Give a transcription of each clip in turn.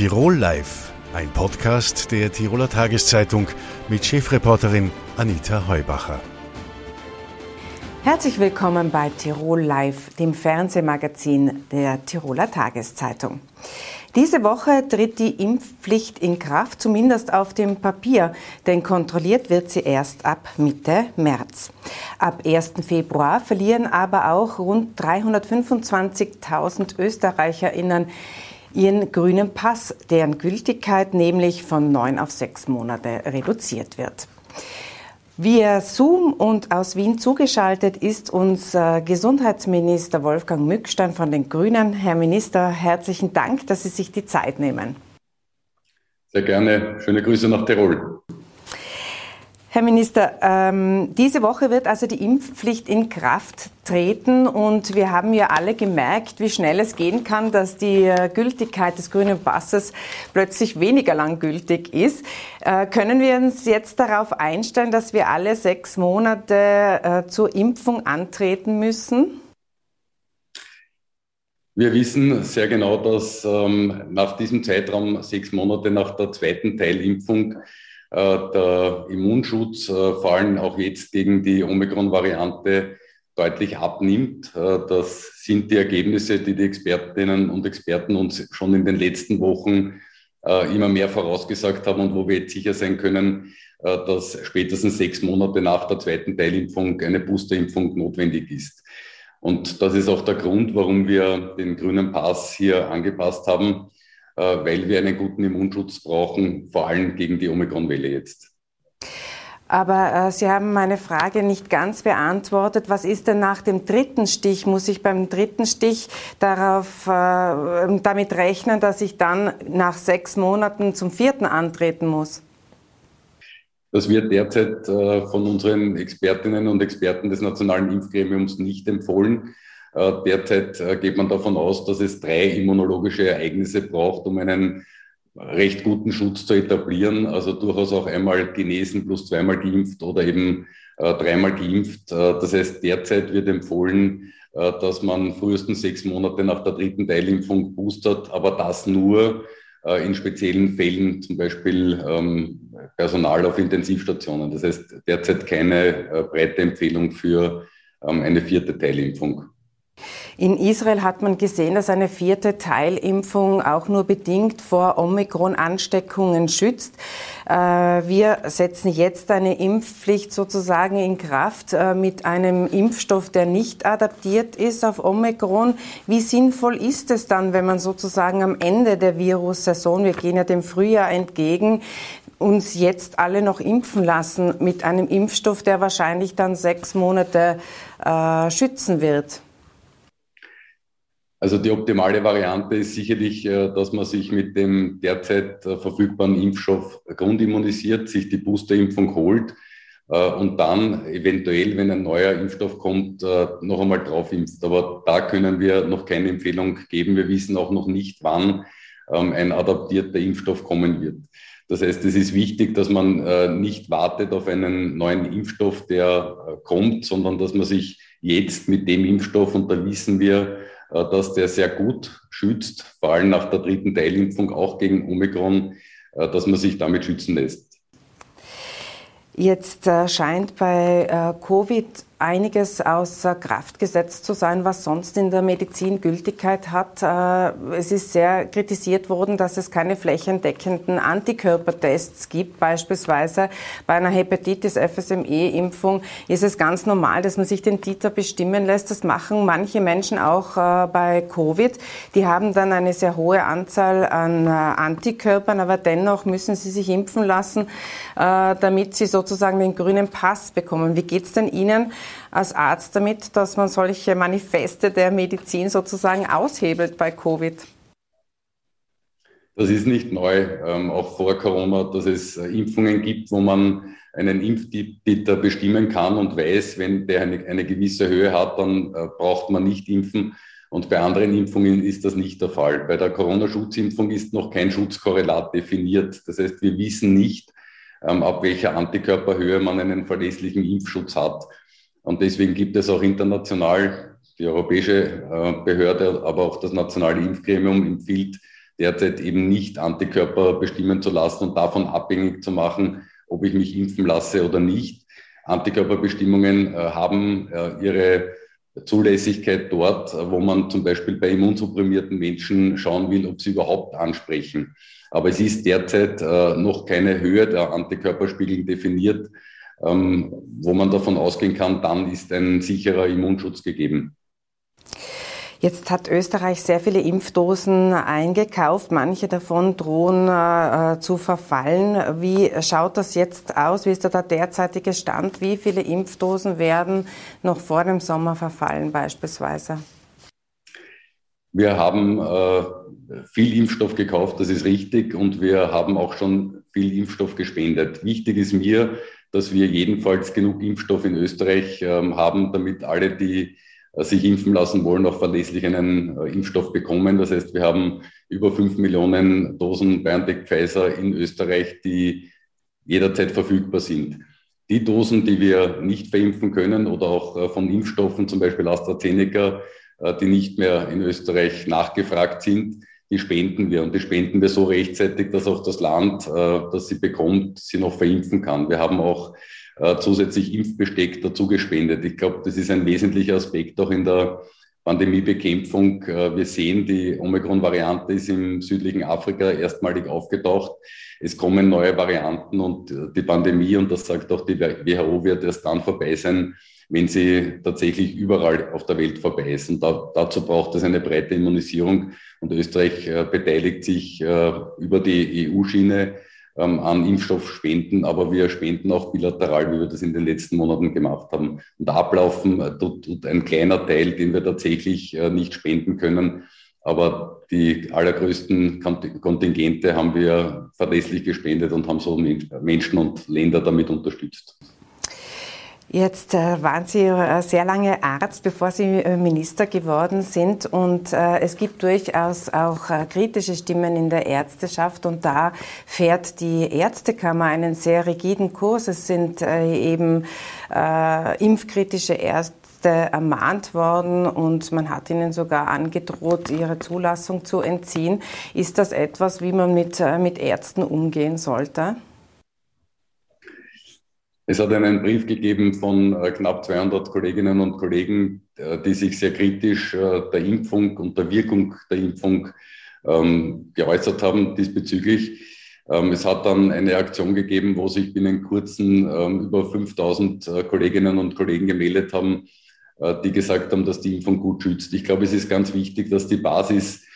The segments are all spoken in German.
Tirol Live, ein Podcast der Tiroler Tageszeitung mit Chefreporterin Anita Heubacher. Herzlich willkommen bei Tirol Live, dem Fernsehmagazin der Tiroler Tageszeitung. Diese Woche tritt die Impfpflicht in Kraft, zumindest auf dem Papier, denn kontrolliert wird sie erst ab Mitte März. Ab 1. Februar verlieren aber auch rund 325.000 Österreicherinnen ihren grünen Pass, deren Gültigkeit nämlich von neun auf sechs Monate reduziert wird. Via Zoom und aus Wien zugeschaltet ist unser Gesundheitsminister Wolfgang Mückstein von den Grünen. Herr Minister, herzlichen Dank, dass Sie sich die Zeit nehmen. Sehr gerne. Schöne Grüße nach Tirol. Herr Minister, ähm, diese Woche wird also die Impfpflicht in Kraft treten und wir haben ja alle gemerkt, wie schnell es gehen kann, dass die äh, Gültigkeit des grünen Passes plötzlich weniger lang gültig ist. Äh, können wir uns jetzt darauf einstellen, dass wir alle sechs Monate äh, zur Impfung antreten müssen? Wir wissen sehr genau, dass ähm, nach diesem Zeitraum sechs Monate nach der zweiten Teilimpfung der Immunschutz, äh, vor allem auch jetzt gegen die Omikron-Variante, deutlich abnimmt. Äh, das sind die Ergebnisse, die die Expertinnen und Experten uns schon in den letzten Wochen immer mehr vorausgesagt haben und wo wir jetzt sicher sein können, dass spätestens sechs Monate nach der zweiten Teilimpfung eine Boosterimpfung notwendig ist. Und das ist auch der Grund, warum wir den grünen Pass hier angepasst haben äh, weil wir einen guten Immunschutz brauchen, vor allem gegen die Omikron-Welle jetzt. Aber äh, Sie haben meine Frage nicht ganz beantwortet. Was ist denn nach dem dritten Stich? Muss ich beim dritten Stich darauf, äh, damit rechnen, dass ich dann nach sechs Monaten zum vierten antreten muss? Das wird derzeit äh, von unseren Expertinnen und Experten des Nationalen Impfgremiums nicht empfohlen. Äh, derzeit äh, geht man davon aus, dass es drei immunologische Ereignisse braucht, um einen recht guten Schutz zu etablieren. Also durchaus auch einmal genesen plus zweimal geimpft oder eben äh, dreimal geimpft. das heißt, derzeit wird empfohlen, dass man frühestens sechs Monate nach der dritten Teilimpfung boostert, aber das nur in speziellen Fällen, zum Beispiel ähm, Personal auf Intensivstationen. Das heißt, derzeit keine breite Empfehlung für ähm, eine vierte Teilimpfung. In Israel hat man gesehen, dass eine vierte Teilimpfung auch nur bedingt vor Omikron-Ansteckungen schützt. Äh, wir setzen jetzt eine Impfpflicht sozusagen in Kraft äh, mit einem Impfstoff, der nicht adaptiert ist auf Omikron. Wie sinnvoll ist es dann, wenn man sozusagen am Ende der Virussaison, wir gehen ja dem Frühjahr entgegen, uns jetzt alle noch impfen lassen mit einem Impfstoff, der wahrscheinlich dann sechs Monate äh, schützen wird? Also die optimale Variante ist sicherlich, äh, dass man sich mit dem derzeit äh, verfügbaren Impfstoff grundimmunisiert, sich die Boosterimpfung holt äh, und dann eventuell, wenn ein neuer Impfstoff kommt, noch einmal drauf impft. Aber da können wir noch keine Empfehlung geben. Wir wissen auch noch nicht, wann ähm, ein adaptierter Impfstoff kommen wird. Das heißt, es ist wichtig, dass man nicht wartet auf einen neuen Impfstoff, der kommt, sondern dass man sich jetzt mit dem Impfstoff, und da wissen wir, dass der sehr gut schützt, vor allem nach der dritten Teilimpfung auch gegen Omikron, äh, dass man sich damit schützen lässt. Jetzt äh, scheint bei Covid einiges außer Kraft gesetzt zu sein, was sonst in der Medizin Gültigkeit hat. Äh, es ist sehr kritisiert worden, dass es keine flächendeckenden Antikörpertests gibt. Beispielsweise bei einer Hepatitis FSME-Impfung ist es ganz normal, dass man sich den Titer bestimmen lässt. Das machen manche Menschen auch äh, bei Covid. Die haben dann eine sehr hohe Anzahl an äh, Antikörpern, aber dennoch müssen sie sich impfen lassen, damit sie sozusagen den grünen Pass bekommen. Wie geht es denn Ihnen? Als Arzt damit, dass man solche Manifeste der Medizin sozusagen aushebelt bei Covid? Das ist nicht neu, ähm, auch vor Corona, dass es äh, Impfungen gibt, wo man einen Impfbitter bestimmen kann und weiß, wenn der eine, eine gewisse Höhe hat, dann äh, braucht man nicht impfen. Und bei anderen Impfungen ist das nicht der Fall. Bei der Corona-Schutzimpfung ist noch kein Schutzkorrelat definiert. Das heißt, wir wissen nicht, ähm, ab welcher Antikörperhöhe man einen verlässlichen Impfschutz hat. Und deswegen gibt es auch international die europäische äh, Behörde, aber auch das nationale Impfgremium empfiehlt derzeit eben nicht Antikörper bestimmen zu lassen und davon abhängig zu machen, ob ich mich impfen lasse oder nicht. Antikörperbestimmungen äh, haben äh, ihre Zulässigkeit dort, wo man zum Beispiel bei immunsupprimierten Menschen schauen will, ob sie überhaupt ansprechen. Aber es ist derzeit noch keine Höhe der Antikörperspiegel definiert, ähm, wo man davon ausgehen kann, dann ist ein sicherer Immunschutz gegeben. Jetzt hat Österreich sehr viele Impfdosen eingekauft. Manche davon drohen äh, zu verfallen. Wie schaut das jetzt aus? Wie ist da der derzeitige Stand? Wie viele Impfdosen werden noch vor dem Sommer verfallen beispielsweise? Wir haben äh, viel Impfstoff gekauft, das ist richtig, und wir haben auch schon viel Impfstoff gespendet. Wichtig ist mir, dass wir jedenfalls genug Impfstoff in Österreich äh, haben, damit alle, die äh, sich impfen lassen wollen, auch verlässlich einen äh, Impfstoff bekommen. Das heißt, wir haben über fünf Millionen Dosen BioNTech Pfizer in Österreich, die jederzeit verfügbar sind. Die Dosen, die wir nicht verimpfen können oder auch äh, von Impfstoffen, zum Beispiel AstraZeneca, die nicht mehr in Österreich nachgefragt sind, die spenden wir. Und die spenden wir so rechtzeitig, dass auch das Land, das sie bekommt, sie noch verimpfen kann. Wir haben auch äh, zusätzlich Impfbesteck dazu gespendet. Ich glaube, das ist ein wesentlicher Aspekt auch in der Pandemiebekämpfung. Äh, wir sehen, die Omikron-Variante ist im südlichen Afrika erstmalig aufgetaucht. Es kommen neue Varianten und äh, die Pandemie, und das sagt auch die WHO, wird erst dann vorbei sein, wenn sie tatsächlich überall auf der Welt vorbei ist. Und da, dazu braucht es eine breite Immunisierung. Und Österreich äh, beteiligt sich äh, über die EU-Schiene ähm, an Impfstoffspenden, aber wir spenden auch bilateral, wie wir das in den letzten Monaten gemacht haben. Und ablaufen äh, tut, tut ein kleiner Teil, den wir tatsächlich äh, nicht spenden können. Aber die allergrößten Kontingente haben wir verlässlich gespendet und haben so Menschen und Länder damit unterstützt. Jetzt äh, waren Sie äh, sehr lange Arzt, bevor Sie äh, Minister geworden sind. Und äh, es gibt durchaus auch äh, kritische Stimmen in der Ärzteschaft. Und da fährt die Ärztekammer einen sehr rigiden Kurs. Es sind äh, eben impfkritische Ärzte ermahnt worden und man hat ihnen sogar angedroht, ihre Zulassung zu entziehen. Ist das etwas, wie man mit, mit Ärzten umgehen sollte? Es hat einen Brief gegeben von äh, knapp 200 Kolleginnen und Kollegen, äh, die sich sehr kritisch äh, der Impfung und der Wirkung der Impfung ähm, geäußert haben diesbezüglich. Ähm, es hat dann eine Aktion gegeben, wo sich binnen kurzen ähm, über 5000 Kolleginnen und Kollegen gemeldet haben, die gesagt haben, dass die Impfung gut schützt. Ich glaube, es ist ganz wichtig, dass die Basis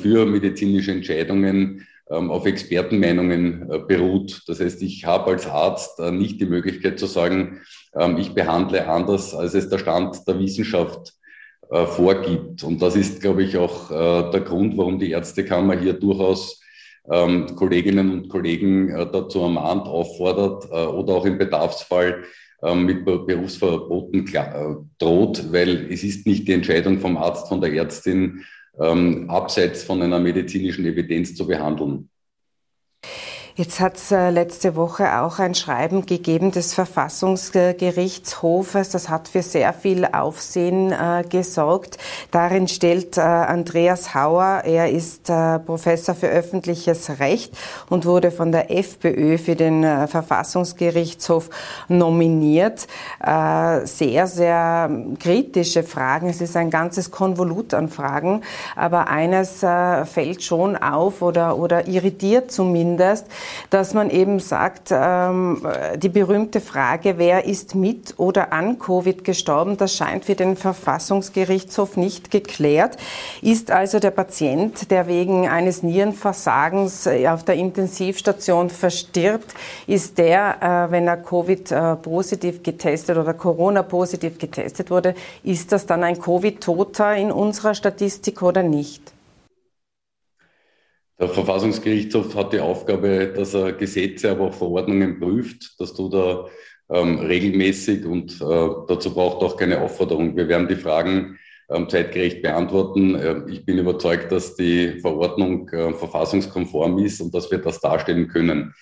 für medizinische Entscheidungen auf Expertenmeinungen äh, beruht. Das heißt, ich habe als Arzt äh, nicht die Möglichkeit zu sagen, ähm, ich behandle anders, als es der Stand der Wissenschaft äh, vorgibt. Und das ist, glaube ich, auch der Grund, warum die Ärztekammer hier durchaus ähm, Kolleginnen und Kollegen dazu ermahnt, auffordert oder auch im Bedarfsfall mit Berufsverboten droht, weil es ist nicht die Entscheidung vom Arzt, von der Ärztin, ähm, abseits von einer medizinischen Evidenz zu behandeln. Jetzt hat es äh, letzte Woche auch ein Schreiben gegeben des Verfassungsgerichtshofes. Das hat für sehr viel Aufsehen äh, gesorgt. Darin stellt äh, Andreas Hauer, er ist Professor für öffentliches Recht und wurde von der FPÖ für den Verfassungsgerichtshof nominiert. Sehr, sehr kritische Fragen. Es ist ein ganzes Konvolut an Fragen. Aber eines fällt schon auf oder, oder irritiert zumindest dass man eben sagt, ähm, die berühmte Frage, wer ist mit oder an Covid gestorben, das scheint für den Verfassungsgerichtshof nicht geklärt. Ist also der Patient, der wegen eines Nierenversagens äh, auf der Intensivstation verstirbt, ist der, äh, wenn er Covid-positiv getestet oder Corona-positiv getestet wurde, ist das dann ein Covid-Toter in unserer Statistik oder nicht? Der Verfassungsgerichtshof hat die Aufgabe, dass er Gesetze, aber auch Verordnungen prüft. Das tut er ähm, regelmäßig und äh, dazu braucht auch keine Aufforderung. Wir werden die Fragen ähm, zeitgerecht beantworten. Äh, ich bin überzeugt, dass die Verordnung äh, verfassungskonform ist und dass wir das darstellen können.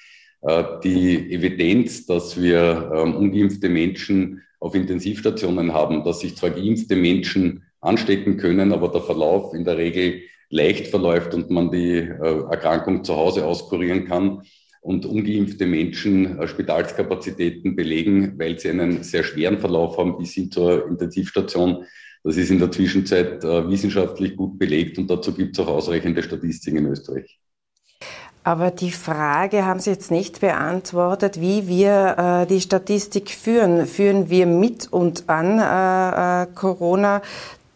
Äh, die Evidenz, dass wir ähm, ungeimpfte Menschen auf Intensivstationen haben, dass sich zwar geimpfte Menschen anstecken können, aber der Verlauf in der Regel leicht verläuft und man die äh, Erkrankung zu Hause auskurieren kann und ungeimpfte Menschen äh, Spitalskapazitäten belegen, weil sie einen sehr schweren Verlauf haben bis hin zur Intensivstation. Das ist in der Zwischenzeit äh, wissenschaftlich gut belegt und dazu gibt es auch ausreichende Statistiken in Österreich. Aber die Frage haben Sie jetzt nicht beantwortet, wie wir äh, die Statistik führen. Führen wir mit und an äh, Corona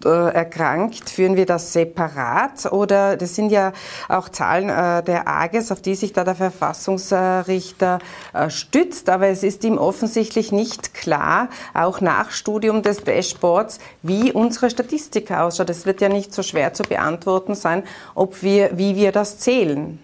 erkrankt, führen wir das separat oder das sind ja auch Zahlen äh, der AGES, auf die sich da der Verfassungsrichter äh, stützt, aber es ist ihm offensichtlich nicht klar, auch nach Studium des Dashboards, wie unsere Statistik ausschaut. Es wird ja nicht so schwer zu beantworten sein, ob wir, wie wir das zählen.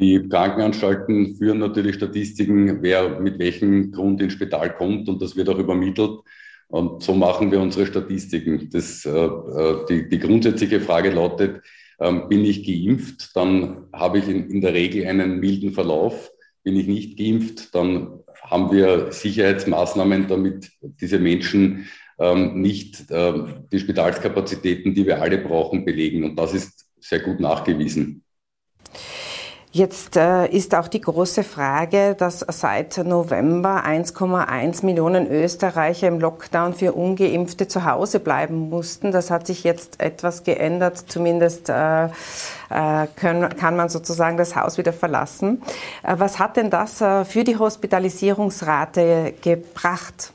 Die Krankenanstalten führen natürlich Statistiken, wer mit welchem Grund ins Spital kommt und das wird auch übermittelt. Und so machen wir unsere Statistiken. Das, äh, äh, die, die grundsätzliche Frage lautet, ähm, bin ich geimpft, dann habe ich in, in der Regel einen milden Verlauf. Bin ich nicht geimpft, dann haben wir Sicherheitsmaßnahmen, damit diese Menschen ähm, nicht äh, die Spitalskapazitäten, die wir alle brauchen, belegen. Und das ist sehr gut nachgewiesen. Jetzt äh, ist auch die große Frage, dass seit November 1,1 Millionen Österreicher im Lockdown für ungeimpfte zu Hause bleiben mussten. Das hat sich jetzt etwas geändert. Zumindest äh, äh, kann man sozusagen das Haus wieder verlassen. Was hat denn das für die Hospitalisierungsrate gebracht?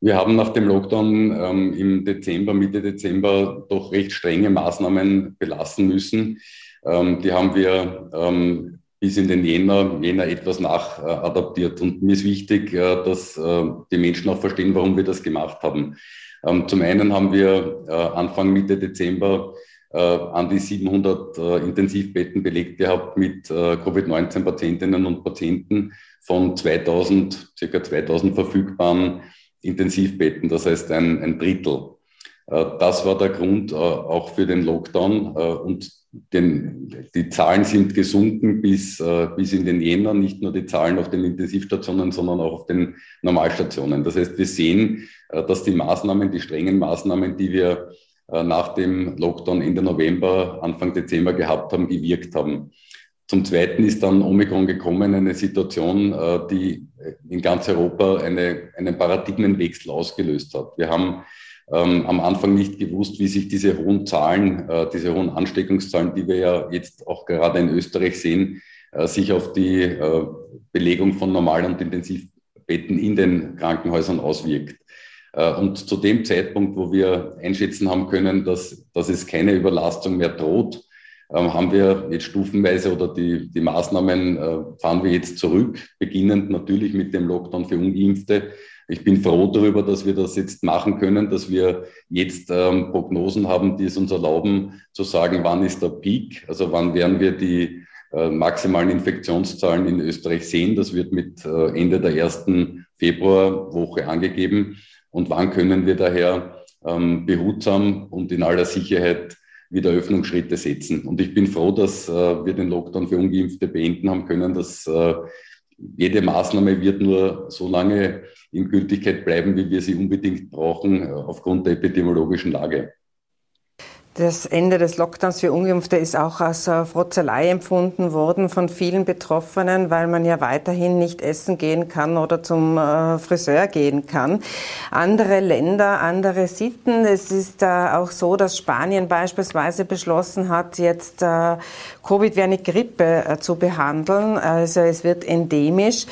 Wir haben nach dem Lockdown ähm, im Dezember, Mitte Dezember doch recht strenge Maßnahmen belassen müssen. Ähm, die haben wir ähm, bis in den Jänner, Jänner etwas nachadaptiert. Und mir ist wichtig, äh, dass äh, die Menschen auch verstehen, warum wir das gemacht haben. Ähm, zum einen haben wir äh, Anfang Mitte Dezember äh, an die 700 äh, Intensivbetten belegt gehabt mit äh, Covid-19-Patientinnen und Patienten von 2000, circa 2000 verfügbaren Intensivbetten, das heißt ein, ein Drittel. Das war der Grund auch für den Lockdown und den, die Zahlen sind gesunken bis, äh, bis in den Jänner, nicht nur die Zahlen auf den Intensivstationen, sondern auch auf den Normalstationen. Das heißt, wir sehen, äh, dass die Maßnahmen, die strengen Maßnahmen, die wir äh, nach dem Lockdown Ende November, Anfang Dezember gehabt haben, gewirkt haben. Zum Zweiten ist dann Omikron gekommen, eine Situation, äh, die in ganz Europa eine, einen Paradigmenwechsel ausgelöst hat. Wir haben ähm, am Anfang nicht gewusst, wie sich diese hohen Zahlen, äh, diese hohen Ansteckungszahlen, die wir ja jetzt auch gerade in Österreich sehen, äh, sich auf die äh, Belegung von Normal- und Intensivbetten in den Krankenhäusern auswirkt. Äh, und zu dem Zeitpunkt, wo wir einschätzen haben können, dass, dass es keine Überlastung mehr droht, ähm, haben wir jetzt stufenweise oder die, die Maßnahmen äh, fahren wir jetzt zurück, beginnend natürlich mit dem Lockdown für Ungeimpfte, ich bin froh darüber, dass wir das jetzt machen können, dass wir jetzt ähm, Prognosen haben, die es uns erlauben zu sagen, wann ist der Peak, also wann werden wir die äh, maximalen Infektionszahlen in Österreich sehen. Das wird mit äh, Ende der ersten Februarwoche angegeben. Und wann können wir daher ähm, behutsam und in aller Sicherheit wieder Öffnungsschritte setzen. Und ich bin froh, dass äh, wir den Lockdown für Ungeimpfte beenden haben können, dass äh, jede Maßnahme wird nur so lange in Gültigkeit bleiben, wie wir sie unbedingt brauchen, äh, aufgrund der epidemiologischen Lage. Das Ende des Lockdowns für Ungeimpfte ist auch als äh, Frotzelei empfunden worden von vielen Betroffenen, weil man ja weiterhin nicht essen gehen kann oder zum äh, Friseur gehen kann. Andere Länder, andere Sitten. Es ist auch so, dass Spanien beispielsweise beschlossen hat, jetzt Covid wie eine Grippe zu behandeln. Also es wird endemisch.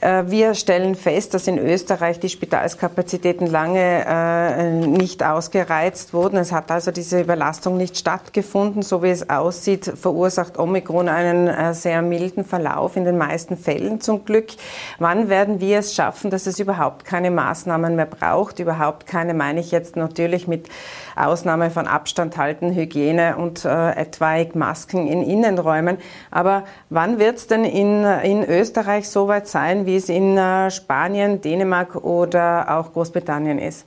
Äh, wir stellen fest, dass in Österreich die Spitalskapazitäten lange äh, nicht ausgereizt wurden. Es hat also diese Überlastung nicht stattgefunden. So wie es aussieht, verursacht Omikron einen äh, sehr milden Verlauf in den meisten Fällen zum Glück. Wann werden wir es schaffen, dass es überhaupt keine Maßnahmen mehr braucht? Überhaupt keine meine ich jetzt natürlich mit Ausnahme von Abstand halten, Hygiene und äh, etwaig Masken in Innenräumen. Aber wann wird es denn in, in Österreich so weit sein, wie es in äh, Spanien, Dänemark oder auch Großbritannien ist?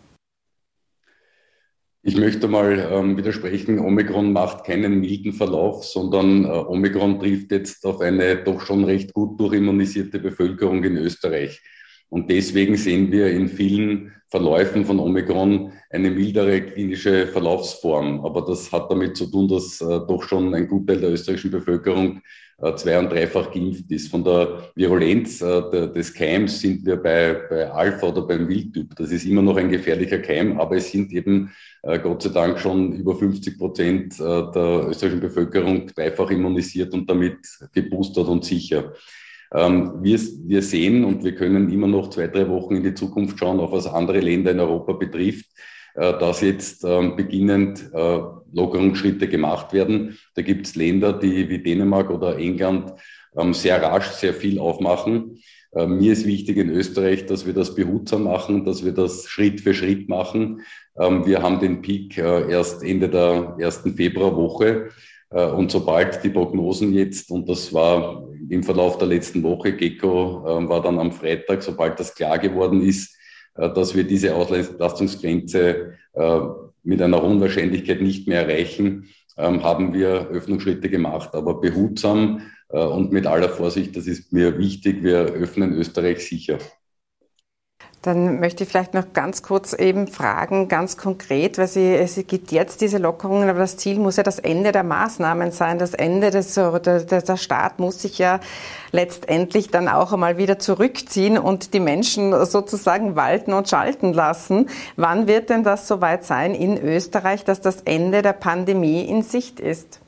Ich möchte mal ähm, widersprechen, Omikron macht keinen milden Verlauf, sondern äh, Omikron trifft jetzt auf eine doch schon recht gut durchimmunisierte Bevölkerung in Österreich. Und deswegen sehen wir in vielen Verläufen von Omikron eine mildere klinische Verlaufsform. Aber das hat damit zu tun, dass äh, doch schon ein Gutteil der österreichischen Bevölkerung äh, zwei- und dreifach geimpft ist. Von der Virulenz äh, der, des Keims sind wir bei, bei Alpha oder beim Wildtyp. Das ist immer noch ein gefährlicher Keim, aber es sind eben äh, Gott sei Dank schon über 50 Prozent äh, der österreichischen Bevölkerung dreifach immunisiert und damit geboostert und sicher. Ähm, wir, wir sehen und wir können immer noch zwei, drei Wochen in die Zukunft schauen, auch was andere Länder in Europa betrifft, äh, dass jetzt ähm, beginnend äh, Lockerungsschritte gemacht werden. Da gibt es Länder, die wie Dänemark oder England ähm, sehr rasch sehr viel aufmachen. Äh, mir ist wichtig in Österreich, dass wir das behutsam machen, dass wir das Schritt für Schritt machen. Wir haben den Peak erst Ende der ersten Februarwoche. Äh, und sobald die Prognosen jetzt, und das war im Verlauf der letzten Woche, Gecko ähm, war dann am Freitag, sobald das klar geworden ist, äh, dass wir diese Auslastungsgrenze äh, mit einer hohen Wahrscheinlichkeit nicht mehr erreichen, ähm, haben wir Öffnungsschritte gemacht, aber behutsam und mit aller Vorsicht. Das ist mir wichtig. Wir öffnen Österreich sicher. Dann möchte ich vielleicht noch ganz kurz eben fragen, ganz konkret, weil Sie, es gibt jetzt diese Lockerungen, aber das Ziel muss ja das Ende der Maßnahmen sein. Das Ende des, der, der Staat muss sich ja letztendlich dann auch einmal wieder zurückziehen und die Menschen sozusagen walten und schalten lassen. Wann wird denn das soweit sein in Österreich, dass das Ende der Pandemie in Sicht ist?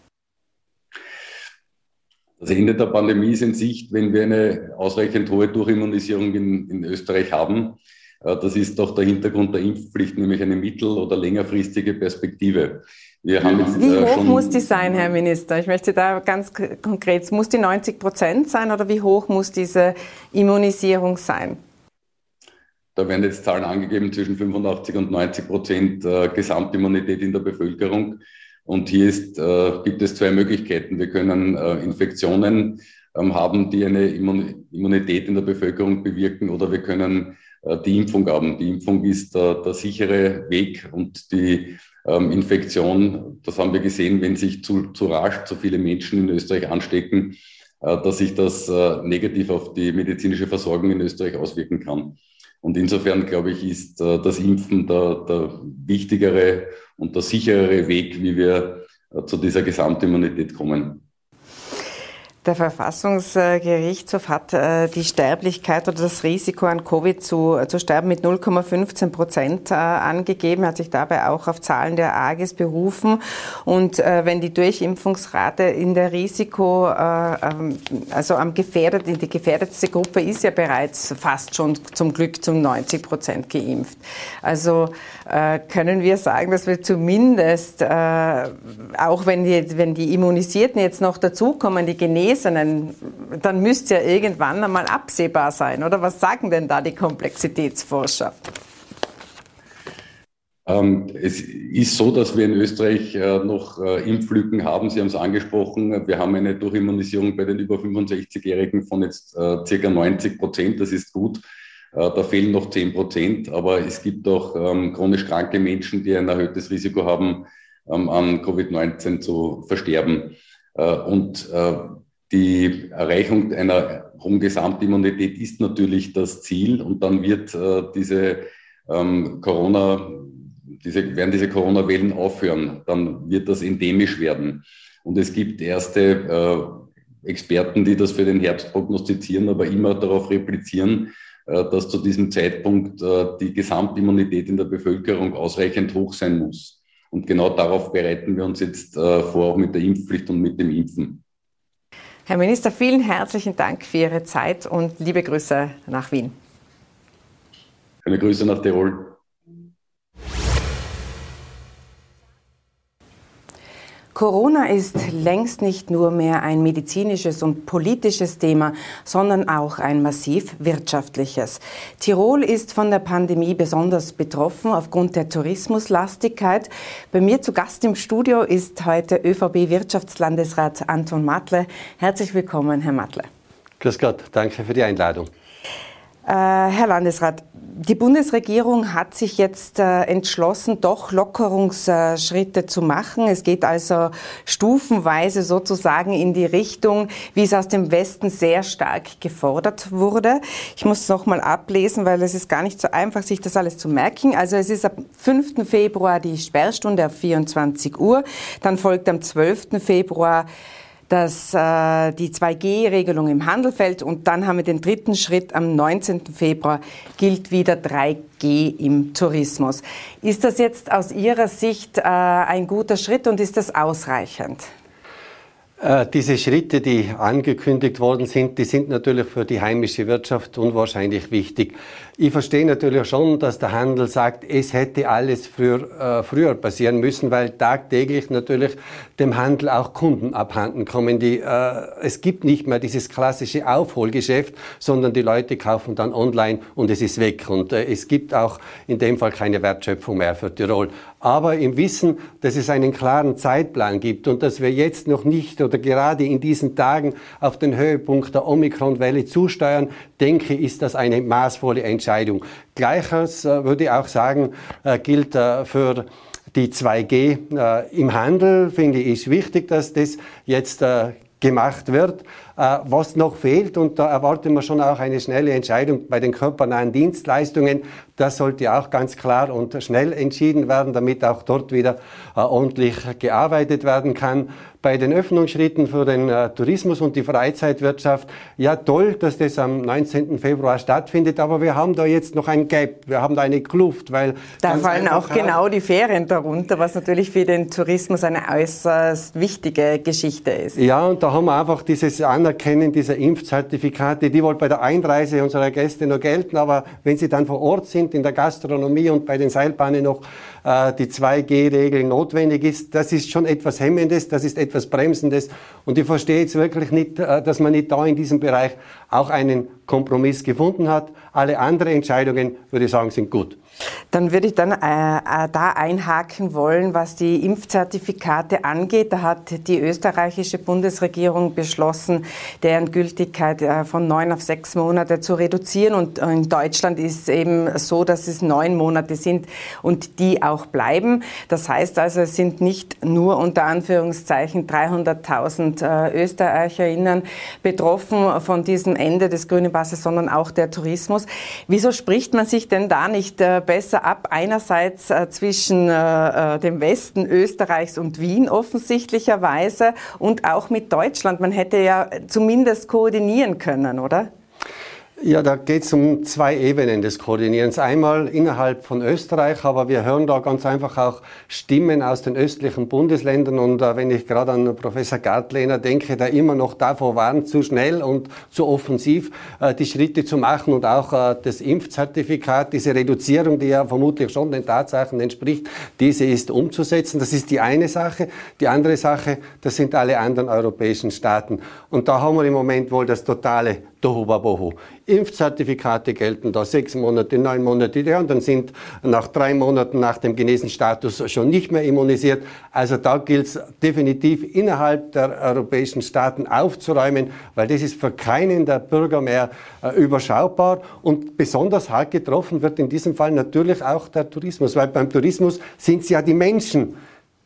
Das Ende der Pandemie ist in Sicht, wenn wir eine ausreichend hohe Durchimmunisierung in, in Österreich haben. Äh, das ist doch der Hintergrund der Impfpflicht, nämlich eine mittel- oder längerfristige Perspektive. Wir haben jetzt, wie äh, hoch muss die sein, Herr Minister? Ich möchte da ganz konkret, muss die 90 Prozent sein oder wie hoch muss diese Immunisierung sein? Da werden jetzt Zahlen angegeben zwischen 85 und 90 Prozent äh, Gesamtimmunität in der Bevölkerung. Und hier ist, äh, gibt es zwei Möglichkeiten. Wir können äh, Infektionen ähm, haben, die eine Immunität in der Bevölkerung bewirken, oder wir können äh, die Impfung haben. Die Impfung ist der, der sichere Weg und die ähm, Infektion, das haben wir gesehen, wenn sich zu, zu rasch zu viele Menschen in Österreich anstecken, äh, dass sich das äh, negativ auf die medizinische Versorgung in Österreich auswirken kann. Und insofern, glaube ich, ist äh, das Impfen der, der wichtigere und der sicherere Weg, wie wir äh, zu dieser Gesamtimmunität kommen. Der Verfassungsgerichtshof hat äh, die Sterblichkeit oder das Risiko an Covid zu, zu sterben mit 0,15 Prozent äh, angegeben, hat sich dabei auch auf Zahlen der AGES berufen. Und äh, wenn die Durchimpfungsrate in der Risiko, ähm, also am gefährdet, die gefährdetste Gruppe ist ja bereits fast schon zum Glück zum 90 Prozent geimpft. Also können wir sagen, dass wir zumindest, auch wenn die, wenn die Immunisierten jetzt noch dazukommen, die Genesen Gelesenen, dann müsste ja irgendwann einmal absehbar sein, oder? Was sagen denn da die Komplexitätsforscher? Ähm, es ist so, dass wir in Österreich äh, noch äh, Impflücken haben. Sie haben es angesprochen. Wir haben eine Durchimmunisierung bei den über 65-Jährigen von jetzt äh, circa 90 Prozent. Das ist gut. Äh, da fehlen noch 10 Prozent. Aber es gibt auch ähm, chronisch kranke Menschen, die ein erhöhtes Risiko haben, ähm, an Covid-19 zu versterben. Äh, und äh, die Erreichung einer hohen Gesamtimmunität ist natürlich das Ziel und dann wird diese ähm, Corona, diese, werden diese Corona-Wellen aufhören. Dann wird das endemisch werden. Und es gibt erste Experten, die das für den Herbst prognostizieren, aber immer darauf replizieren, dass zu diesem Zeitpunkt äh, die Gesamtimmunität in der Bevölkerung ausreichend hoch sein muss. Und genau darauf bereiten wir uns jetzt äh, vor, auch mit der Impfpflicht und mit dem Impfen. Herr Minister, vielen herzlichen Dank für Ihre Zeit und liebe Grüße nach Wien. Schöne Grüße nach Tirol. Corona ist längst nicht nur mehr ein medizinisches und politisches Thema, sondern auch ein massiv wirtschaftliches. Tirol ist von der Pandemie besonders betroffen aufgrund der Tourismuslastigkeit. Bei mir zu Gast im Studio ist heute ÖVP-Wirtschaftslandesrat Anton Matle. Herzlich willkommen, Herr Matle. Grüß Gott, danke für die Einladung. Äh, Herr Landesrat, die Bundesregierung hat sich jetzt äh, entschlossen, doch Lockerungsschritte zu machen. Es geht also stufenweise sozusagen in die Richtung, wie es aus dem Westen sehr stark gefordert wurde. Ich muss es nochmal ablesen, weil es ist gar nicht so einfach, sich das alles zu merken. Also es ist am 5. Februar die Sperrstunde auf 24 Uhr. Dann folgt am 12. Februar dass äh, die 2G-Regelung im Handel fällt und dann haben wir den dritten Schritt am 19. Februar gilt wieder 3G im Tourismus. Ist das jetzt aus Ihrer Sicht äh, ein guter Schritt und ist das ausreichend? Äh, diese Schritte, die angekündigt worden sind, die sind natürlich für die heimische Wirtschaft unwahrscheinlich wichtig. Ich verstehe natürlich schon, dass der Handel sagt, es hätte alles früher, äh, früher passieren müssen, weil tagtäglich natürlich dem Handel auch Kunden abhanden kommen. Die, äh, es gibt nicht mehr dieses klassische Aufholgeschäft, sondern die Leute kaufen dann online und es ist weg. Und äh, es gibt auch in dem Fall keine Wertschöpfung mehr für Tirol. Aber im Wissen, dass es einen klaren Zeitplan gibt und dass wir jetzt noch nicht oder gerade in diesen Tagen auf den Höhepunkt der Omikron-Welle zusteuern, denke, ist das eine maßvolle Entscheidung. Gleiches äh, würde ich auch sagen, äh, gilt äh, für die 2G im Handel, finde ich, ist wichtig, dass das jetzt gemacht wird. Was noch fehlt, und da erwarten wir schon auch eine schnelle Entscheidung bei den körpernahen Dienstleistungen, das sollte auch ganz klar und schnell entschieden werden, damit auch dort wieder ordentlich gearbeitet werden kann bei den Öffnungsschritten für den äh, Tourismus und die Freizeitwirtschaft. Ja, toll, dass das am 19. Februar stattfindet, aber wir haben da jetzt noch ein Gap, wir haben da eine Kluft, weil... Da fallen auch genau die Ferien darunter, was natürlich für den Tourismus eine äußerst wichtige Geschichte ist. Ja, und da haben wir einfach dieses Anerkennen dieser Impfzertifikate, die wohl bei der Einreise unserer Gäste noch gelten, aber wenn sie dann vor Ort sind, in der Gastronomie und bei den Seilbahnen noch äh, die 2G-Regel notwendig ist, das ist schon etwas Hemmendes, das ist etwas Bremsendes. Und ich verstehe jetzt wirklich nicht, äh, dass man nicht da in diesem Bereich auch einen Kompromiss gefunden hat. Alle anderen Entscheidungen, würde ich sagen, sind gut. Dann würde ich dann äh, äh, da einhaken wollen, was die Impfzertifikate angeht. Da hat die österreichische Bundesregierung beschlossen, deren Gültigkeit äh, von neun auf sechs Monate zu reduzieren. Und in Deutschland ist es eben so, dass es neun Monate sind und die auch bleiben. Das heißt also, es sind nicht nur unter Anführungszeichen 300.000 äh, ÖsterreicherInnen betroffen von diesem Ende des grünen Passes, sondern auch der Tourismus. Wieso spricht man sich denn da nicht äh, besser ab. Einerseits äh, zwischen äh, äh, dem Westen Österreichs und Wien offensichtlicherweise und auch mit Deutschland. Man hätte ja zumindest koordinieren können, oder? Ja, da geht es um zwei Ebenen des Koordinierens. Einmal innerhalb von Österreich, aber wir hören da ganz einfach auch Stimmen aus den östlichen Bundesländern. Und äh, wenn ich gerade an Professor Gartlehner denke, der immer noch davor warnt, zu schnell und zu offensiv äh, die Schritte zu machen und auch äh, das Impfzertifikat, diese Reduzierung, die ja vermutlich schon den Tatsachen entspricht, diese ist umzusetzen. Das ist die eine Sache. Die andere Sache, das sind alle anderen europäischen Staaten. Und da haben wir im Moment wohl das totale Tohuwabohu. Impfzertifikate gelten da sechs Monate, neun Monate, die anderen sind nach drei Monaten nach dem Genesenstatus schon nicht mehr immunisiert. Also da gilt es definitiv innerhalb der europäischen Staaten aufzuräumen, weil das ist für keinen der Bürger mehr äh, überschaubar und besonders hart getroffen wird in diesem Fall natürlich auch der Tourismus, weil beim Tourismus sind es ja die Menschen,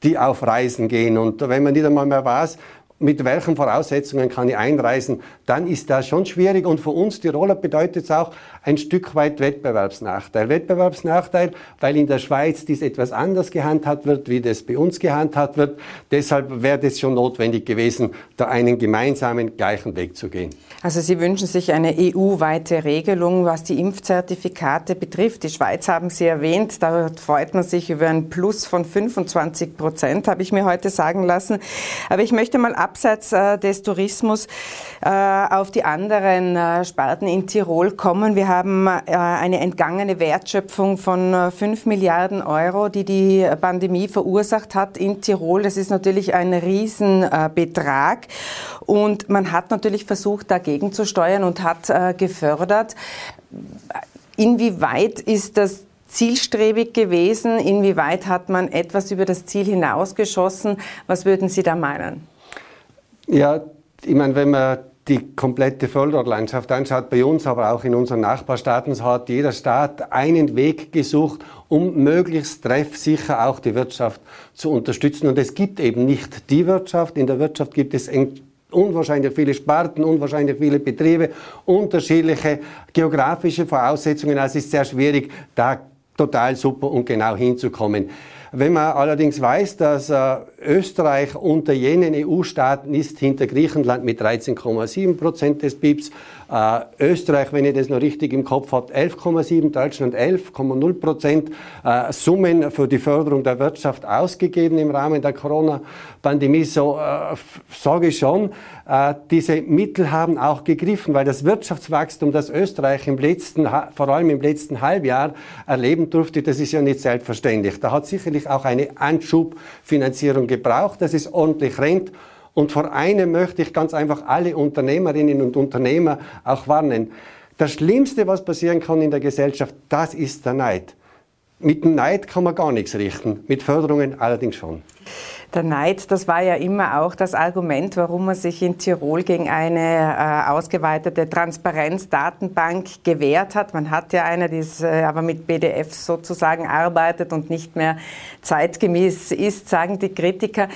die auf Reisen gehen. Und wenn man nicht einmal mehr weiß, mit welchen Voraussetzungen kann ich einreisen, dann ist das schon schwierig. Und für uns Tiroler bedeutet es auch ein Stück weit Wettbewerbsnachteil. Wettbewerbsnachteil, weil in der Schweiz dies etwas anders gehandhabt wird, wie das bei uns gehandhabt wird. Deshalb wäre es schon notwendig gewesen, da einen gemeinsamen gleichen Weg zu gehen. Also Sie wünschen sich eine EU-weite Regelung, was die Impfzertifikate betrifft. Die Schweiz haben Sie erwähnt. Da freut man sich über ein Plus von 25 Prozent, habe ich mir heute sagen lassen. Aber ich möchte mal abseits äh, des Tourismus äh, auf die anderen äh, Sparten in Tirol kommen. Wir haben eine entgangene Wertschöpfung von 5 äh, Milliarden Euro, die die Pandemie verursacht hat in Tirol. Das ist natürlich ein Riesenbetrag. Und man hat natürlich versucht, dagegen zu steuern und hat äh, gefördert. Inwieweit ist das zielstrebig gewesen? Inwieweit hat man etwas über das Ziel hinausgeschossen? Was würden Sie da meinen? Ja, ich meine, wenn man die komplette Förderlandschaft anschaut, bei uns, aber auch in unseren Nachbarstaaten, so hat jeder Staat einen Weg gesucht, um möglichst treffsicher auch die Wirtschaft zu unterstützen. Und es gibt eben nicht die Wirtschaft. In der Wirtschaft gibt es unwahrscheinlich viele Sparten, unwahrscheinlich viele Betriebe, unterschiedliche geografische Voraussetzungen. Also es ist sehr schwierig, da total super und genau hinzukommen. Wenn man allerdings weiß, dass äh, Österreich unter jenen EU-Staaten ist, hinter Griechenland mit 13,7 Prozent des BIPs, äh, Österreich, wenn ich das noch richtig im Kopf habe, 11,7, Deutschland 11,0 Prozent äh, Summen für die Förderung der Wirtschaft ausgegeben im Rahmen der Corona-Pandemie. So äh, sage ich schon, äh, diese Mittel haben auch gegriffen, weil das Wirtschaftswachstum, das Österreich im letzten, vor allem im letzten Halbjahr erleben durfte, das ist ja nicht selbstverständlich. Da hat sicherlich auch eine Anschubfinanzierung gebraucht, dass es ordentlich rennt. Und vor einem möchte ich ganz einfach alle Unternehmerinnen und Unternehmer auch warnen. Das Schlimmste, was passieren kann in der Gesellschaft, das ist der Neid. Mit dem Neid kann man gar nichts richten, mit Förderungen allerdings schon. Der Neid, das war ja immer auch das Argument, warum man sich in Tirol gegen eine äh, ausgeweitete Transparenzdatenbank gewehrt hat. Man hat ja eine, die äh, aber mit BDFs sozusagen arbeitet und nicht mehr zeitgemäß ist, sagen die Kritiker.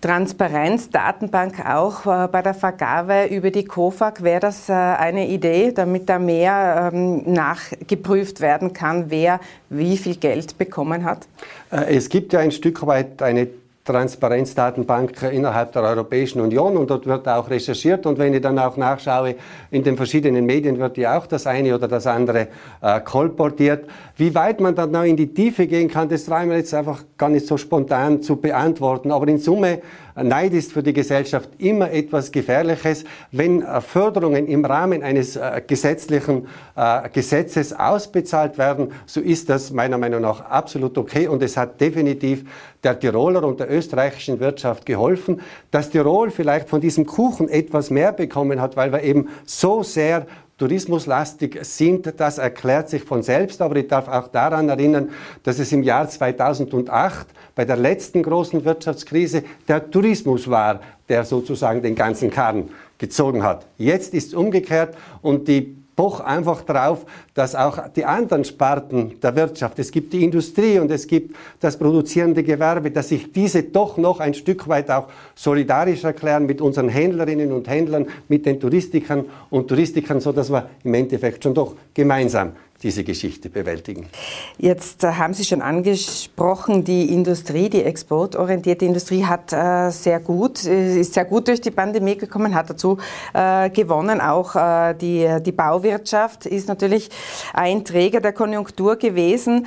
Transparenz, Datenbank auch äh, bei der Vergabe über die COFAG. Wäre das äh, eine Idee, damit da mehr ähm, nachgeprüft werden kann, wer wie viel Geld bekommen hat? Äh, es gibt ja ein Stück weit eine Transparenzdatenbank innerhalb der Europäischen Union und dort wird auch recherchiert und wenn ich dann auch nachschaue, in den verschiedenen Medien wird ja auch das eine oder das andere äh, kolportiert. Wie weit man dann noch in die Tiefe gehen kann, das trauen wir jetzt einfach gar nicht so spontan zu beantworten, aber in Summe Neid ist für die Gesellschaft immer etwas Gefährliches. Wenn äh, Förderungen im Rahmen eines äh, gesetzlichen äh, Gesetzes ausbezahlt werden, so ist das meiner Meinung nach absolut okay und es hat definitiv der Tiroler und der österreichischen Wirtschaft geholfen, dass Tirol vielleicht von diesem Kuchen etwas mehr bekommen hat, weil wir eben so sehr tourismuslastig sind, das erklärt sich von selbst, aber ich darf auch daran erinnern, dass es im Jahr 2008 bei der letzten großen Wirtschaftskrise der Tourismus war, der sozusagen den ganzen Karren gezogen hat. Jetzt ist es umgekehrt und die poch einfach darauf, dass auch die anderen Sparten der Wirtschaft, es gibt die Industrie und es gibt das produzierende Gewerbe, dass sich diese doch noch ein Stück weit auch solidarisch erklären mit unseren Händlerinnen und Händlern, mit den Touristikern und Touristikern, so dass wir im Endeffekt schon doch gemeinsam diese Geschichte bewältigen. Jetzt äh, haben Sie schon angesprochen, die Industrie, die exportorientierte Industrie hat äh, sehr gut, äh, ist sehr gut durch die Pandemie gekommen, hat dazu äh, gewonnen. Auch äh, die, die Bauwirtschaft ist natürlich ein Träger der Konjunktur gewesen.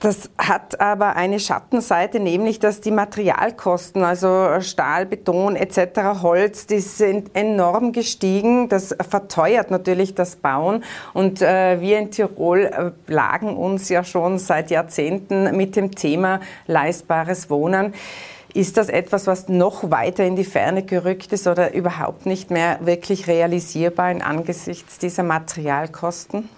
Das hat aber eine Schattenseite, nämlich dass die Materialkosten, also Stahl, Beton etc., Holz, die sind enorm gestiegen. Das verteuert natürlich das Bauen. Und äh, wir in Tirol äh, lagen uns ja schon seit Jahrzehnten mit dem Thema leistbares Wohnen. Ist das etwas, was noch weiter in die Ferne gerückt ist oder überhaupt nicht mehr wirklich realisierbar in angesichts dieser Materialkosten?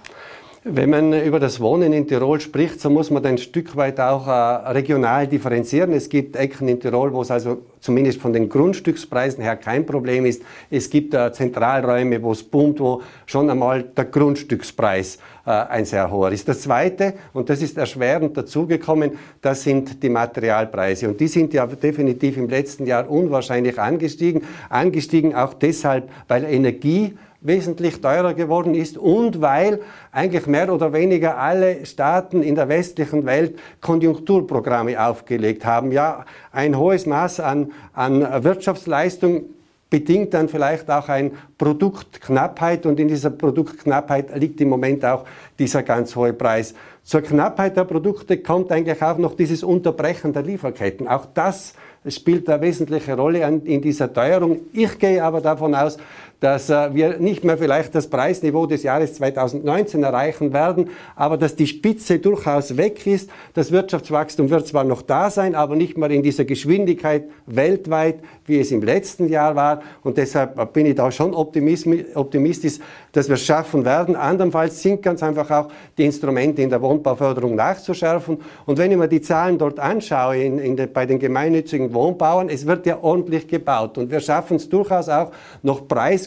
Wenn man über das Wohnen in Tirol spricht, so muss man ein Stück weit auch äh, regional differenzieren. Es gibt Ecken in Tirol, wo es also zumindest von den Grundstückspreisen her kein Problem ist. Es gibt äh, Zentralräume, wo es boomt, wo schon einmal der Grundstückspreis äh, ein sehr hoher ist. Das Zweite, und das ist erschwerend dazugekommen, das sind die Materialpreise. Und die sind ja definitiv im letzten Jahr unwahrscheinlich angestiegen. Angestiegen auch deshalb, weil Energie wesentlich teurer geworden ist und weil eigentlich mehr oder weniger alle Staaten in der westlichen Welt Konjunkturprogramme aufgelegt haben. Ja, ein hohes Maß an, an Wirtschaftsleistung bedingt dann vielleicht auch ein Produktknappheit und in dieser Produktknappheit liegt im Moment auch dieser ganz hohe Preis. Zur Knappheit der Produkte kommt eigentlich auch noch dieses Unterbrechen der Lieferketten. Auch das spielt eine wesentliche Rolle in dieser Teuerung. Ich gehe aber davon aus, dass äh, wir nicht mehr vielleicht das Preisniveau des Jahres 2019 erreichen werden, aber dass die Spitze durchaus weg ist. Das Wirtschaftswachstum wird zwar noch da sein, aber nicht mehr in dieser Geschwindigkeit weltweit, wie es im letzten Jahr war. Und deshalb bin ich da schon optimistisch, dass wir es schaffen werden. Andernfalls sind ganz einfach auch die Instrumente in der Wohnbauförderung nachzuschärfen. Und wenn ich mir die Zahlen dort anschaue, in, in de, bei den gemeinnützigen Wohnbauern, es wird ja ordentlich gebaut. Und wir schaffen es durchaus auch, noch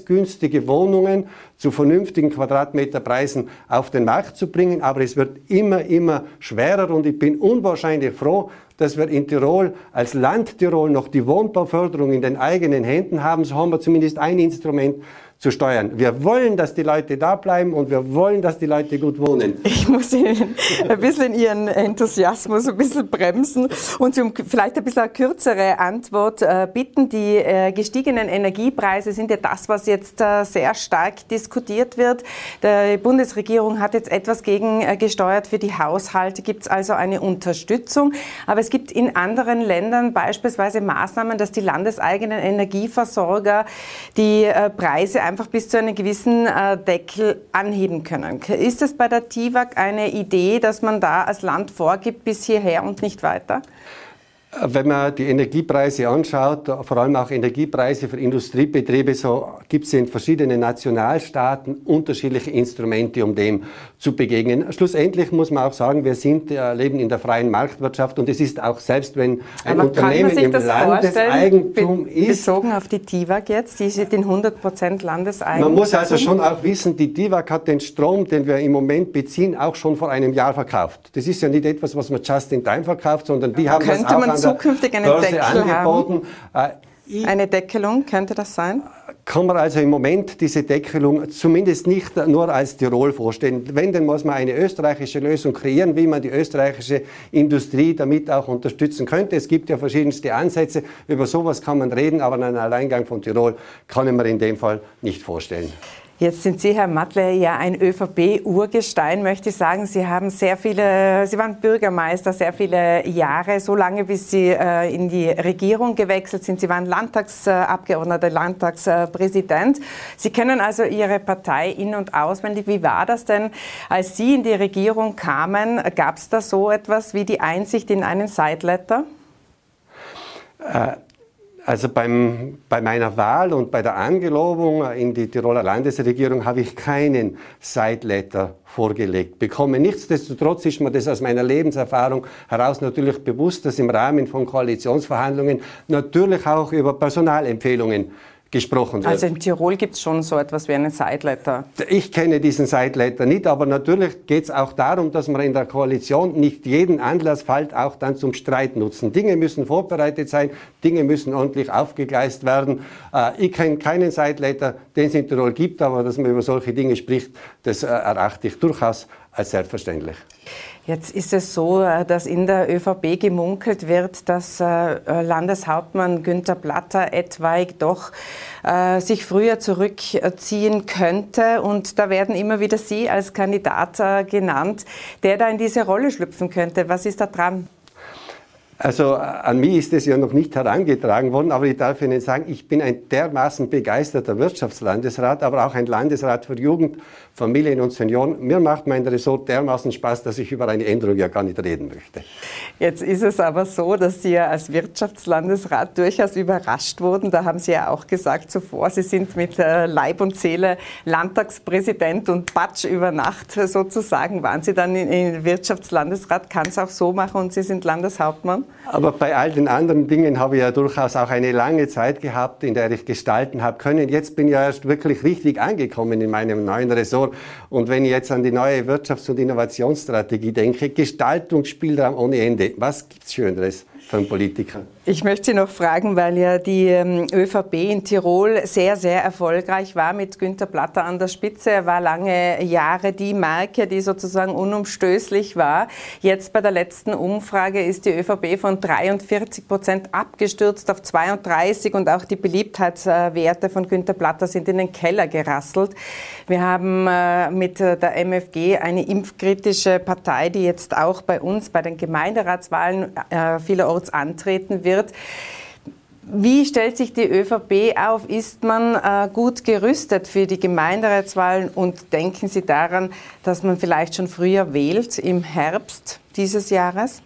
preisgünstige Wohnungen zu vernünftigen Quadratmeterpreisen auf den Markt zu bringen. Aber es wird immer, immer schwerer und ich bin unwahrscheinlich froh, dass wir in Tirol als Land Tirol noch die Wohnbauförderung in den eigenen Händen haben. So haben wir zumindest ein Instrument, zu steuern. Wir wollen, dass die Leute da bleiben und wir wollen, dass die Leute gut wohnen. Ich muss Ihnen ein bisschen Ihren Enthusiasmus ein bisschen bremsen und Sie um vielleicht ein bisschen eine kürzere Antwort äh, bitten. Die äh, gestiegenen Energiepreise sind ja das, was jetzt äh, sehr stark diskutiert wird. Die Bundesregierung hat jetzt etwas gegengesteuert für die Haushalte, gibt es also eine Unterstützung. Aber es gibt in anderen Ländern beispielsweise Maßnahmen, dass die landeseigenen Energieversorger die Preise einfach bis zu einem gewissen äh, Deckel anheben können. Ist es bei der TIWAG eine Idee, dass man da als Land vorgibt, bis hierher und nicht weiter? Wenn man die Energiepreise anschaut, vor allem auch Energiepreise für Industriebetriebe, so gibt es in verschiedenen Nationalstaaten unterschiedliche Instrumente, um dem zu begegnen. Schlussendlich muss man auch sagen, wir sind, äh, leben in der freien Marktwirtschaft und es ist auch selbst, wenn ein Aber Unternehmen im Landeseigentum ist. Bezogen auf die TIWAG jetzt, die sind in 100 Prozent Landeseigentum. Man muss also schon auch wissen, die TIWAG hat den Strom, den wir im Moment beziehen, auch schon vor einem Jahr verkauft. Das ist ja nicht etwas, was man just in time verkauft, sondern die haben Könnte das auch zukünftig einen Börse Deckel angeboten. haben? Äh, eine Deckelung, könnte das sein? Kann man also im Moment diese Deckelung zumindest nicht nur als Tirol vorstellen. Wenn, dann muss man eine österreichische Lösung kreieren, wie man die österreichische Industrie damit auch unterstützen könnte. Es gibt ja verschiedenste Ansätze. Über sowas kann man reden, aber einen Alleingang von Tirol kann ich mir in dem Fall nicht vorstellen. Jetzt sind Sie, Herr Matle, ja ein ÖVP-Urgestein, möchte ich sagen. Sie haben sehr viele, Sie waren Bürgermeister sehr viele Jahre, so lange, bis Sie äh, in die Regierung gewechselt sind. Sie waren Landtagsabgeordneter, Landtagspräsident. Sie kennen also Ihre Partei in- und auswendig. Wie war das denn, als Sie in die Regierung kamen? Gab es da so etwas wie die Einsicht in einen Sideletter? Äh, also beim, bei meiner Wahl und bei der Angelobung in die Tiroler Landesregierung habe ich keinen Sideletter vorgelegt bekommen. Nichtsdestotrotz ist mir das aus meiner Lebenserfahrung heraus natürlich bewusst, dass im Rahmen von Koalitionsverhandlungen natürlich auch über Personalempfehlungen gesprochen wird. Also in Tirol gibt es schon so etwas wie einen Sideletter. Ich kenne diesen Sideletter nicht, aber natürlich geht es auch darum, dass man in der Koalition nicht jeden Anlassfall auch dann zum Streit nutzen. Dinge müssen vorbereitet sein, Dinge müssen ordentlich aufgegleist werden. Äh, ich kenne keinen Sideletter, den es in Tirol gibt, aber dass man über solche Dinge spricht, das äh, erachte ich durchaus als selbstverständlich. Jetzt ist es so, äh, dass in der ÖVP gemunkelt wird, dass äh, Landeshauptmann Günther Platter etwaig doch äh, sich früher zurückziehen könnte. Und da werden immer wieder Sie als Kandidat genannt, der da in diese Rolle schlüpfen könnte. Was ist da dran? Also an mich ist es ja noch nicht herangetragen worden, aber ich darf Ihnen sagen, ich bin ein dermaßen begeisterter Wirtschaftslandesrat, aber auch ein Landesrat für Jugend, Familien und Senioren. Mir macht mein Ressort dermaßen Spaß, dass ich über eine Änderung ja gar nicht reden möchte. Jetzt ist es aber so, dass Sie ja als Wirtschaftslandesrat durchaus überrascht wurden. Da haben Sie ja auch gesagt zuvor, Sie sind mit äh, Leib und Seele Landtagspräsident und Batsch über Nacht sozusagen. Waren Sie dann in Wirtschaftslandesrat? Kann es auch so machen und Sie sind Landeshauptmann? Aber bei all den anderen Dingen habe ich ja durchaus auch eine lange Zeit gehabt, in der ich gestalten habe können. Jetzt bin ich ja erst wirklich richtig angekommen in meinem neuen Ressort. Und wenn ich jetzt an die neue Wirtschafts- und Innovationsstrategie denke, Gestaltungsspielraum ohne Ende. Was gibt's Schöneres? Für einen Politiker. Ich möchte Sie noch fragen, weil ja die ähm, ÖVP in Tirol sehr, sehr erfolgreich war mit Günter Platter an der Spitze. Er war lange Jahre die Marke, die sozusagen unumstößlich war. Jetzt bei der letzten Umfrage ist die ÖVP von 43 Prozent abgestürzt auf 32 und auch die Beliebtheitswerte von Günter Platter sind in den Keller gerasselt. Wir haben äh, mit der MFG eine impfkritische Partei, die jetzt auch bei uns bei den Gemeinderatswahlen äh, vielerorts Schulz antreten wird. Wie stellt sich die ÖVP auf? Ist man äh, gut gerüstet für die Gemeinderatswahlen und denken Sie daran, dass man vielleicht schon früher wählt im Herbst dieses Jahres?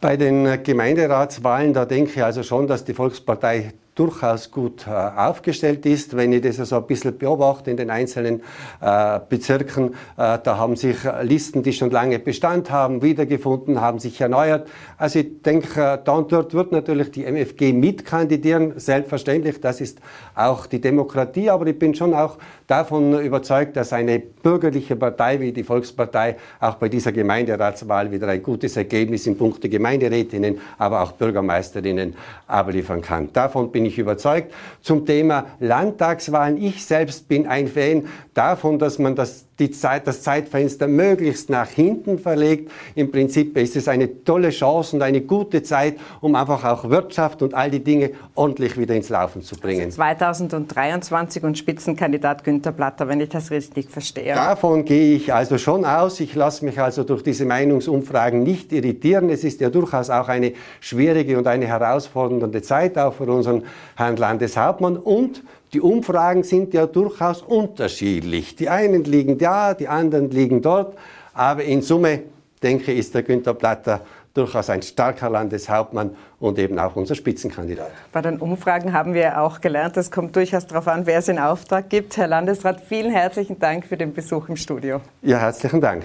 Bei den Gemeinderatswahlen, da denke ich also schon, dass die Volkspartei durchaus gut äh, aufgestellt ist. Wenn ich das so ein bisschen beobachte in den einzelnen äh, Bezirken, äh, da haben sich Listen, die schon lange Bestand haben, wiedergefunden, haben sich erneuert. Also ich denke, da und dort wird natürlich die MFG mitkandidieren, selbstverständlich. Das ist auch die Demokratie, aber ich bin schon auch davon überzeugt, dass eine bürgerliche Partei wie die Volkspartei auch bei dieser Gemeinderatswahl wieder ein gutes Ergebnis in puncto Gemeinderätinnen, aber auch Bürgermeisterinnen abliefern kann. Davon bin ich überzeugt. Zum Thema Landtagswahlen. Ich selbst bin ein Fan davon, dass man das, die Zeit, das Zeitfenster möglichst nach hinten verlegt. Im Prinzip ist es eine tolle Chance und eine gute Zeit, um einfach auch Wirtschaft und all die Dinge ordentlich wieder ins Laufen zu bringen. Also 2023 und Spitzenkandidat Günter Platter, wenn ich das richtig verstehe. Davon gehe ich also schon aus. Ich lasse mich also durch diese Meinungsumfragen nicht irritieren. Es ist ja durchaus auch eine schwierige und eine herausfordernde Zeit auch für unseren Herrn Landeshauptmann und die Umfragen sind ja durchaus unterschiedlich. Die einen liegen da, die anderen liegen dort. Aber in Summe, denke ich, ist der Günther Platter durchaus ein starker Landeshauptmann und eben auch unser Spitzenkandidat. Bei den Umfragen haben wir auch gelernt, es kommt durchaus darauf an, wer es in Auftrag gibt. Herr Landesrat, vielen herzlichen Dank für den Besuch im Studio. Ja, herzlichen Dank.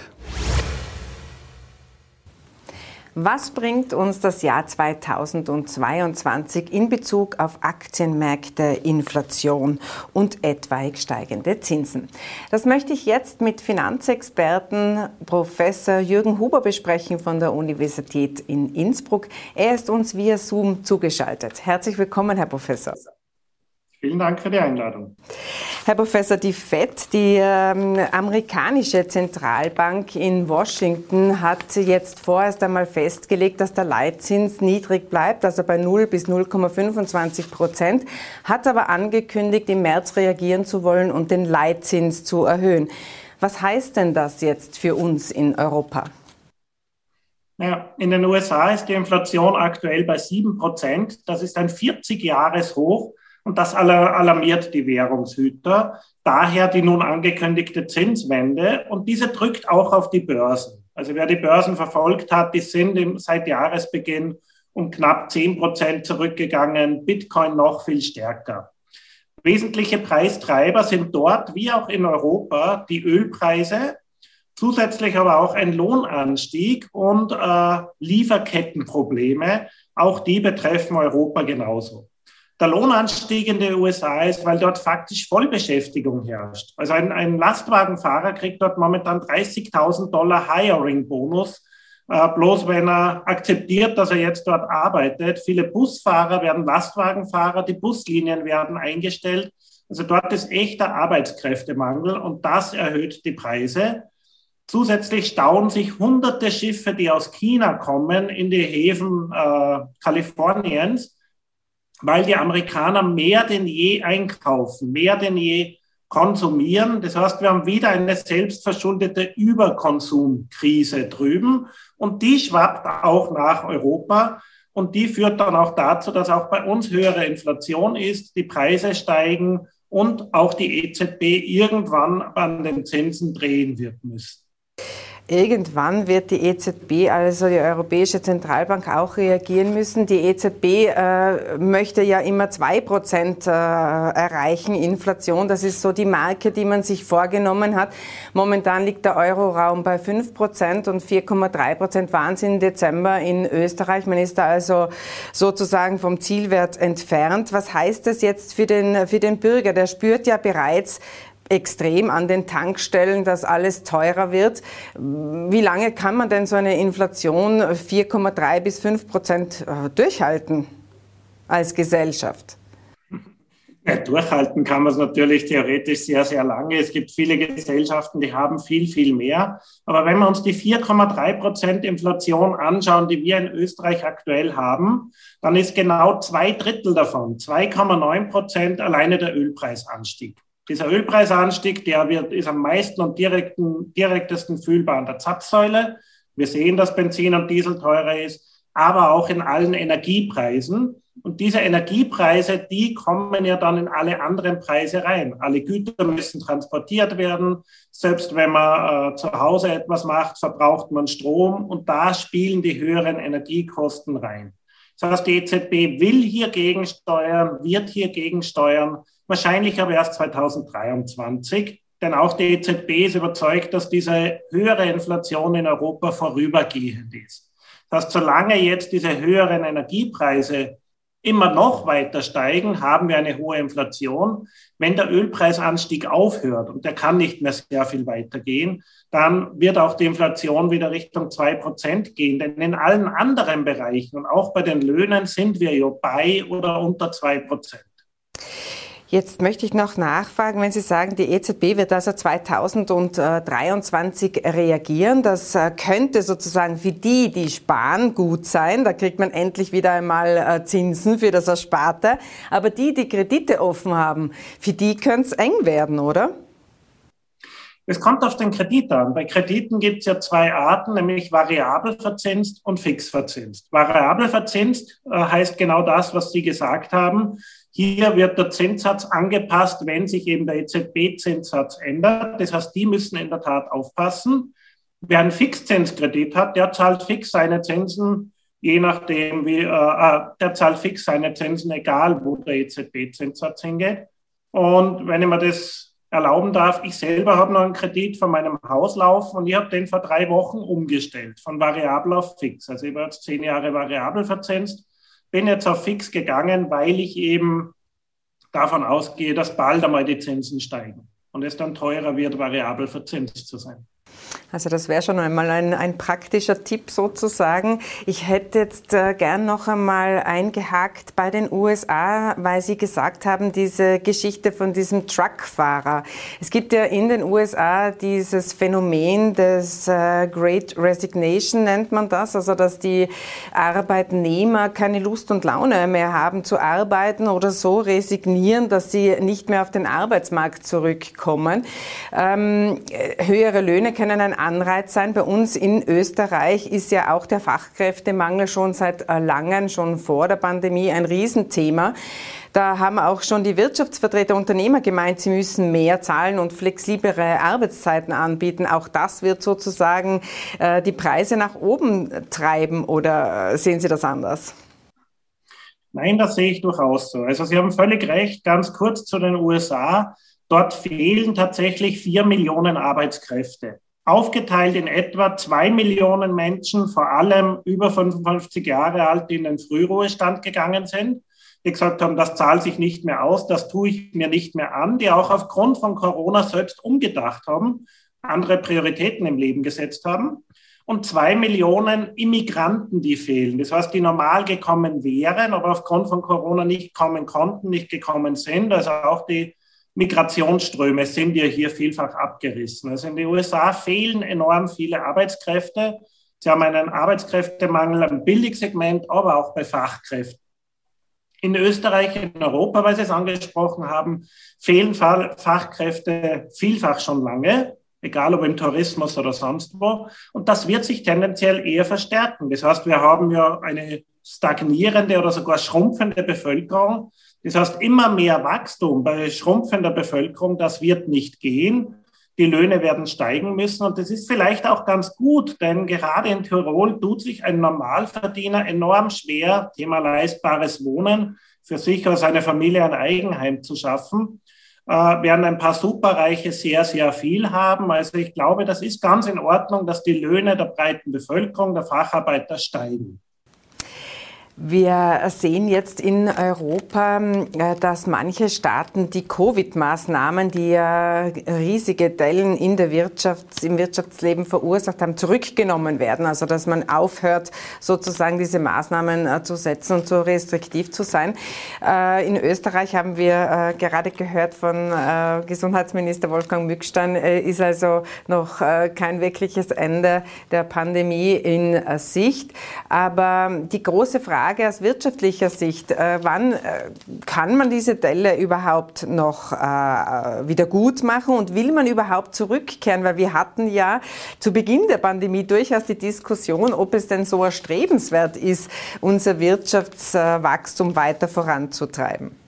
Was bringt uns das Jahr 2022 in Bezug auf Aktienmärkte, Inflation und etwaig steigende Zinsen? Das möchte ich jetzt mit Finanzexperten Professor Jürgen Huber besprechen von der Universität in Innsbruck. Er ist uns via Zoom zugeschaltet. Herzlich willkommen, Herr Professor. Vielen Dank für die Einladung. Herr Professor, die FED, die ähm, amerikanische Zentralbank in Washington, hat jetzt vorerst einmal festgelegt, dass der Leitzins niedrig bleibt, also bei 0 bis 0,25 Prozent, hat aber angekündigt, im März reagieren zu wollen und den Leitzins zu erhöhen. Was heißt denn das jetzt für uns in Europa? Ja, in den USA ist die Inflation aktuell bei 7 Prozent. Das ist ein 40-Jahres-Hoch und das alarmiert die Währungshüter. Daher die nun angekündigte Zinswende. Und diese drückt auch auf die Börsen. Also wer die Börsen verfolgt hat, die sind seit Jahresbeginn um knapp 10 Prozent zurückgegangen. Bitcoin noch viel stärker. Wesentliche Preistreiber sind dort, wie auch in Europa, die Ölpreise, zusätzlich aber auch ein Lohnanstieg und äh, Lieferkettenprobleme. Auch die betreffen Europa genauso der Lohnanstieg in den USA ist, weil dort faktisch Vollbeschäftigung herrscht. Also ein, ein Lastwagenfahrer kriegt dort momentan 30.000 Dollar Hiring-Bonus, äh, bloß wenn er akzeptiert, dass er jetzt dort arbeitet. Viele Busfahrer werden Lastwagenfahrer, die Buslinien werden eingestellt. Also dort ist echter Arbeitskräftemangel und das erhöht die Preise. Zusätzlich stauen sich hunderte Schiffe, die aus China kommen, in die Häfen äh, Kaliforniens weil die Amerikaner mehr denn je einkaufen, mehr denn je konsumieren. Das heißt, wir haben wieder eine selbstverschuldete Überkonsumkrise drüben und die schwappt auch nach Europa und die führt dann auch dazu, dass auch bei uns höhere Inflation ist, die Preise steigen und auch die EZB irgendwann an den Zinsen drehen wird müssen. Irgendwann wird die EZB, also die Europäische Zentralbank, auch reagieren müssen. Die EZB äh, möchte ja immer zwei Prozent äh, erreichen, Inflation. Das ist so die Marke, die man sich vorgenommen hat. Momentan liegt der Euroraum bei fünf Prozent und 4,3 Prozent waren es im Dezember in Österreich. Man ist da also sozusagen vom Zielwert entfernt. Was heißt das jetzt für den, für den Bürger? Der spürt ja bereits, extrem an den Tankstellen, dass alles teurer wird. Wie lange kann man denn so eine Inflation 4,3 bis 5 Prozent äh, durchhalten als Gesellschaft? Ja, durchhalten kann man es natürlich theoretisch sehr, sehr lange. Es gibt viele Gesellschaften, die haben viel, viel mehr. Aber wenn wir uns die 4,3 Prozent Inflation anschauen, die wir in Österreich aktuell haben, dann ist genau zwei Drittel davon, 2,9 Prozent alleine der Ölpreisanstieg. Dieser Ölpreisanstieg, der wird, ist am meisten und direkten, direktesten fühlbar an der Zapfsäule. Wir sehen, dass Benzin und Diesel teurer ist, aber auch in allen Energiepreisen. Und diese Energiepreise, die kommen ja dann in alle anderen Preise rein. Alle Güter müssen transportiert werden. Selbst wenn man äh, zu Hause etwas macht, verbraucht man Strom und da spielen die höheren Energiekosten rein. Das heißt, die EZB will hier gegensteuern, wird hier gegensteuern, wahrscheinlich aber erst 2023. Denn auch die EZB ist überzeugt, dass diese höhere Inflation in Europa vorübergehend ist. Das heißt, solange jetzt diese höheren Energiepreise immer noch weiter steigen, haben wir eine hohe Inflation. Wenn der Ölpreisanstieg aufhört, und der kann nicht mehr sehr viel weitergehen, dann wird auch die Inflation wieder Richtung zwei Prozent gehen. Denn in allen anderen Bereichen und auch bei den Löhnen sind wir ja bei oder unter zwei Prozent. Jetzt möchte ich noch nachfragen, wenn Sie sagen, die EZB wird also 2023 reagieren. Das äh, könnte sozusagen für die, die sparen, gut sein. Da kriegt man endlich wieder einmal äh, Zinsen für das Ersparte. Aber die, die Kredite offen haben, für die könnte es eng werden, oder? Es kommt auf den Kredit an. Bei Krediten gibt es ja zwei Arten, nämlich variabel verzinst und fix verzinst. Variabel verzinst äh, heißt genau das, was Sie gesagt haben. Hier wird der Zinssatz angepasst, wenn sich eben der EZB-Zinssatz ändert. Das heißt, die müssen in der Tat aufpassen. Wer einen Fixzinskredit hat, der zahlt fix seine Zinsen, je nachdem wie, äh, äh der zahlt fix seine Zinsen, egal wo der EZB-Zinssatz hingeht. Und wenn ich mir das erlauben darf, ich selber habe noch einen Kredit von meinem Haus laufen und ich habe den vor drei Wochen umgestellt, von variabel auf fix. Also ich war jetzt zehn Jahre variabel verzinst bin jetzt auf fix gegangen, weil ich eben davon ausgehe, dass bald einmal die Zinsen steigen und es dann teurer wird, variabel verzinst zu sein. Also das wäre schon einmal ein, ein, praktischer Tipp sozusagen. Ich hätte jetzt äh, gern noch einmal eingehakt bei den USA, weil Sie gesagt haben, diese Geschichte von diesem Truckfahrer. Es gibt ja in den USA dieses Phänomen des äh, Great Resignation, nennt man das, also dass die Arbeitnehmer keine Lust und Laune mehr haben zu arbeiten oder so resignieren, dass sie nicht mehr auf den Arbeitsmarkt zurückkommen. Ähm, höhere Löhne können ein Anreiz sein. Bei uns in Österreich ist ja auch der Fachkräftemangel schon seit äh, langem, schon vor der Pandemie, ein Riesenthema. Da haben auch schon die Wirtschaftsvertreter Unternehmer gemeint, sie müssen mehr zahlen und flexiblere Arbeitszeiten anbieten. Auch das wird sozusagen äh, die Preise nach oben treiben oder äh, sehen Sie das anders? Nein, das sehe ich durchaus so. Also Sie haben völlig recht. Ganz kurz zu den USA. Dort fehlen tatsächlich vier Millionen Arbeitskräfte aufgeteilt in etwa zwei Millionen Menschen, vor allem über 55 Jahre alt, die in den Frühruhestand gegangen sind, die gesagt haben, das zahlt sich nicht mehr aus, das tue ich mir nicht mehr an, die auch aufgrund von Corona selbst umgedacht haben, andere Prioritäten im Leben gesetzt haben. Und zwei Millionen Immigranten, die fehlen. Das heißt, die normal gekommen wären, aber aufgrund von Corona nicht kommen konnten, nicht gekommen sind. Also auch die Migrationsströme sind ja hier vielfach abgerissen. Also in den USA fehlen enorm viele Arbeitskräfte. Sie haben einen Arbeitskräftemangel im Billigsegment, aber auch bei Fachkräften. In Österreich, in Europa, weil Sie es angesprochen haben, fehlen Fachkräfte vielfach schon lange, egal ob im Tourismus oder sonst wo. Und das wird sich tendenziell eher verstärken. Das heißt, wir haben ja eine stagnierende oder sogar schrumpfende Bevölkerung. Das heißt, immer mehr Wachstum bei schrumpfender Bevölkerung, das wird nicht gehen. Die Löhne werden steigen müssen. Und das ist vielleicht auch ganz gut, denn gerade in Tirol tut sich ein Normalverdiener enorm schwer, Thema leistbares Wohnen, für sich oder seine Familie ein Eigenheim zu schaffen, äh, während ein paar Superreiche sehr, sehr viel haben. Also ich glaube, das ist ganz in Ordnung, dass die Löhne der breiten Bevölkerung, der Facharbeiter steigen. Wir sehen jetzt in Europa, äh, dass manche Staaten die Covid-Maßnahmen, die ja riesige Dellen in der Wirtschaft, im Wirtschaftsleben verursacht haben, zurückgenommen werden. Also dass man aufhört, sozusagen diese Maßnahmen äh, zu setzen und so restriktiv zu sein. Äh, in Österreich haben wir gerade gehört von Gesundheitsminister Wolfgang Mückstein, ist also noch kein wirkliches Ende der Pandemie in Sicht. Aber die große Frage, Frage aus wirtschaftlicher Sicht. Äh, wann äh, kann man diese Delle überhaupt noch äh, wieder gut machen und will man überhaupt zurückkehren? Weil wir hatten ja zu Beginn der Pandemie durchaus die Diskussion, ob es denn so erstrebenswert ist, unser Wirtschaftswachstum weiter voranzutreiben.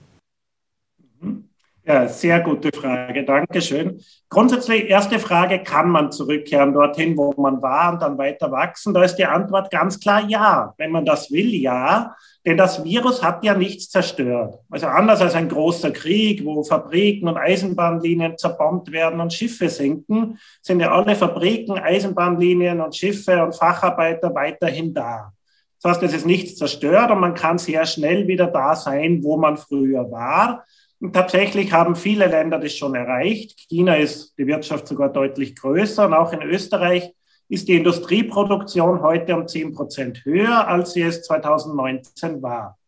Ja, sehr gute Frage. Dankeschön. Grundsätzlich, erste Frage, kann man zurückkehren dorthin, wo man war und dann weiter wachsen? Da ist die Antwort ganz klar ja. Wenn man das will, ja. Denn das Virus hat ja nichts zerstört. Also anders als ein großer Krieg, wo Fabriken und Eisenbahnlinien zerbombt werden und Schiffe sinken, sind ja alle Fabriken, Eisenbahnlinien und Schiffe und Facharbeiter weiterhin da. Das heißt, es ist nichts zerstört und man kann sehr schnell wieder da sein, wo man früher war. Und tatsächlich haben viele Länder das schon erreicht. China ist die Wirtschaft sogar deutlich größer und auch in Österreich ist die Industrieproduktion heute um 10 Prozent höher, als sie es 2019 war.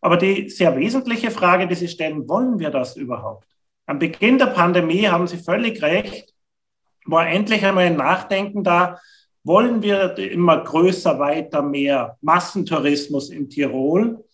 Aber die sehr wesentliche Frage, die Sie stellen, wollen wir das überhaupt? Am Beginn der Pandemie haben Sie völlig recht, war endlich einmal ein Nachdenken da, wollen wir immer größer, weiter, mehr Massentourismus in Tirol?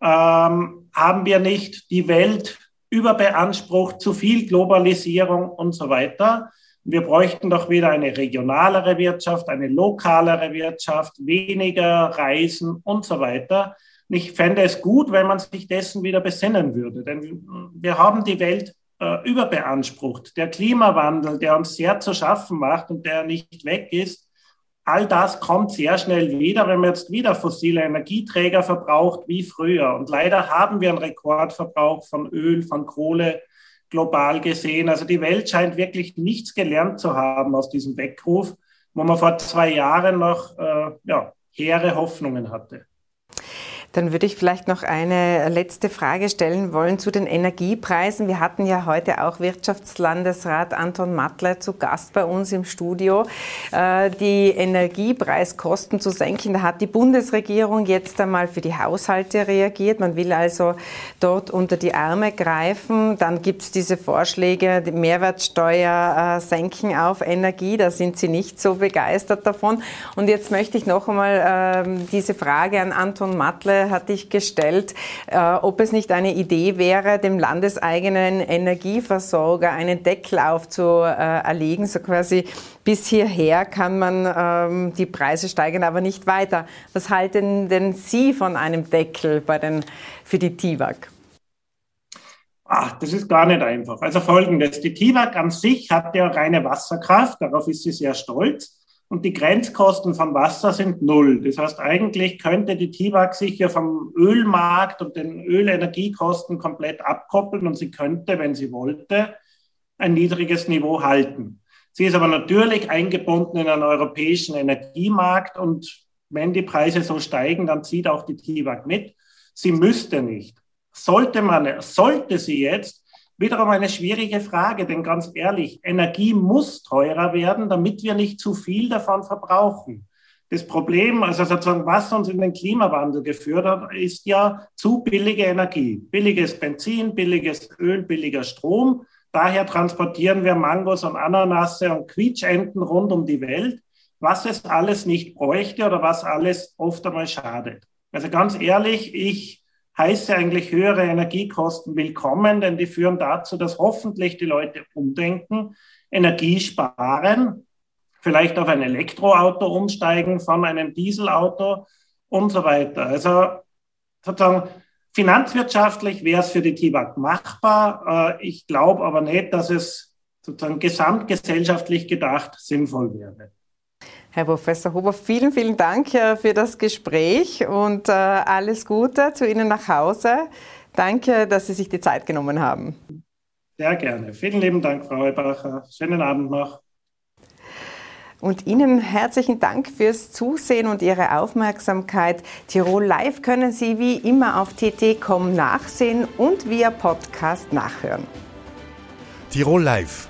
ähm, haben wir nicht die Welt überbeansprucht, zu viel Globalisierung und so weiter. Wir bräuchten doch wieder eine regionalere Wirtschaft, eine lokalere Wirtschaft, weniger Reisen und so weiter. Und ich fände es gut, wenn man sich dessen wieder besinnen würde, denn wir haben die Welt äh, überbeansprucht. Der Klimawandel, der uns sehr zu schaffen macht und der nicht weg ist, all das kommt sehr schnell wieder, wenn man jetzt wieder fossile Energieträger verbraucht wie früher. Und leider haben wir einen Rekordverbrauch von Öl, von Kohle global gesehen. Also die Welt scheint wirklich nichts gelernt zu haben aus diesem Weckruf, wo man vor zwei Jahren noch äh, ja, hehre Hoffnungen hatte. Dann würde ich vielleicht noch eine letzte Frage stellen wollen zu den Energiepreisen. Wir hatten ja heute auch Wirtschaftslandesrat Anton Mattler zu Gast bei uns im Studio. Äh, die Energiepreiskosten zu senken, da hat die Bundesregierung jetzt einmal für die Haushalte reagiert. Man will also dort unter die Arme greifen. Dann gibt es diese Vorschläge, die Mehrwertsteuer äh, senken auf Energie. Da sind Sie nicht so begeistert davon. Und jetzt möchte ich noch einmal ähm, diese Frage an Anton Mattler hatte ich gestellt, äh, ob es nicht eine Idee wäre, dem landeseigenen Energieversorger einen Deckel aufzuerlegen, so quasi bis hierher kann man ähm, die Preise steigern, aber nicht weiter. Was halten denn Sie von einem Deckel bei den, für die TIWAG? Ach, das ist gar nicht einfach. Also folgendes, die TIWAG an sich hat ja reine Wasserkraft, darauf ist sie sehr stolz und die Grenzkosten von Wasser sind null. Das heißt, eigentlich könnte die TIWAG sich ja vom Ölmarkt und den Ölenergiekosten komplett abkoppeln und sie könnte, wenn sie wollte, ein niedriges Niveau halten. Sie ist aber natürlich eingebunden in einen europäischen Energiemarkt und wenn die Preise so steigen, dann zieht auch die TIWAG mit. Sie müsste nicht. Sollte man, sollte sie jetzt, Wiederum eine schwierige Frage, denn ganz ehrlich, Energie muss teurer werden, damit wir nicht zu viel davon verbrauchen. Das Problem, also sozusagen, was uns in den Klimawandel geführt hat, ist ja zu billige Energie. Billiges Benzin, billiges Öl, billiger Strom. Daher transportieren wir Mangos und Ananasse und Quietschenten rund um die Welt, was es alles nicht bräuchte oder was alles oft einmal schadet. Also ganz ehrlich, ich heiße eigentlich höhere Energiekosten willkommen, denn die führen dazu, dass hoffentlich die Leute umdenken, Energie sparen, vielleicht auf ein Elektroauto umsteigen von einem Dieselauto und so weiter. Also sozusagen finanzwirtschaftlich wäre es für die TIWAG machbar. Äh, ich glaube aber nicht, dass es sozusagen gesamtgesellschaftlich gedacht sinnvoll wäre. Herr Professor Huber, vielen, vielen Dank äh, für das Gespräch und äh, alles Gute zu Ihnen nach Hause. Danke, dass Sie sich die Zeit genommen haben. Sehr gerne. Vielen lieben Dank, Frau Heubacher. Schönen Abend noch. Und Ihnen herzlichen Dank fürs Zusehen und Ihre Aufmerksamkeit. Tirol Live können Sie wie immer auf tt.com nachsehen und via Podcast nachhören. Tirol Live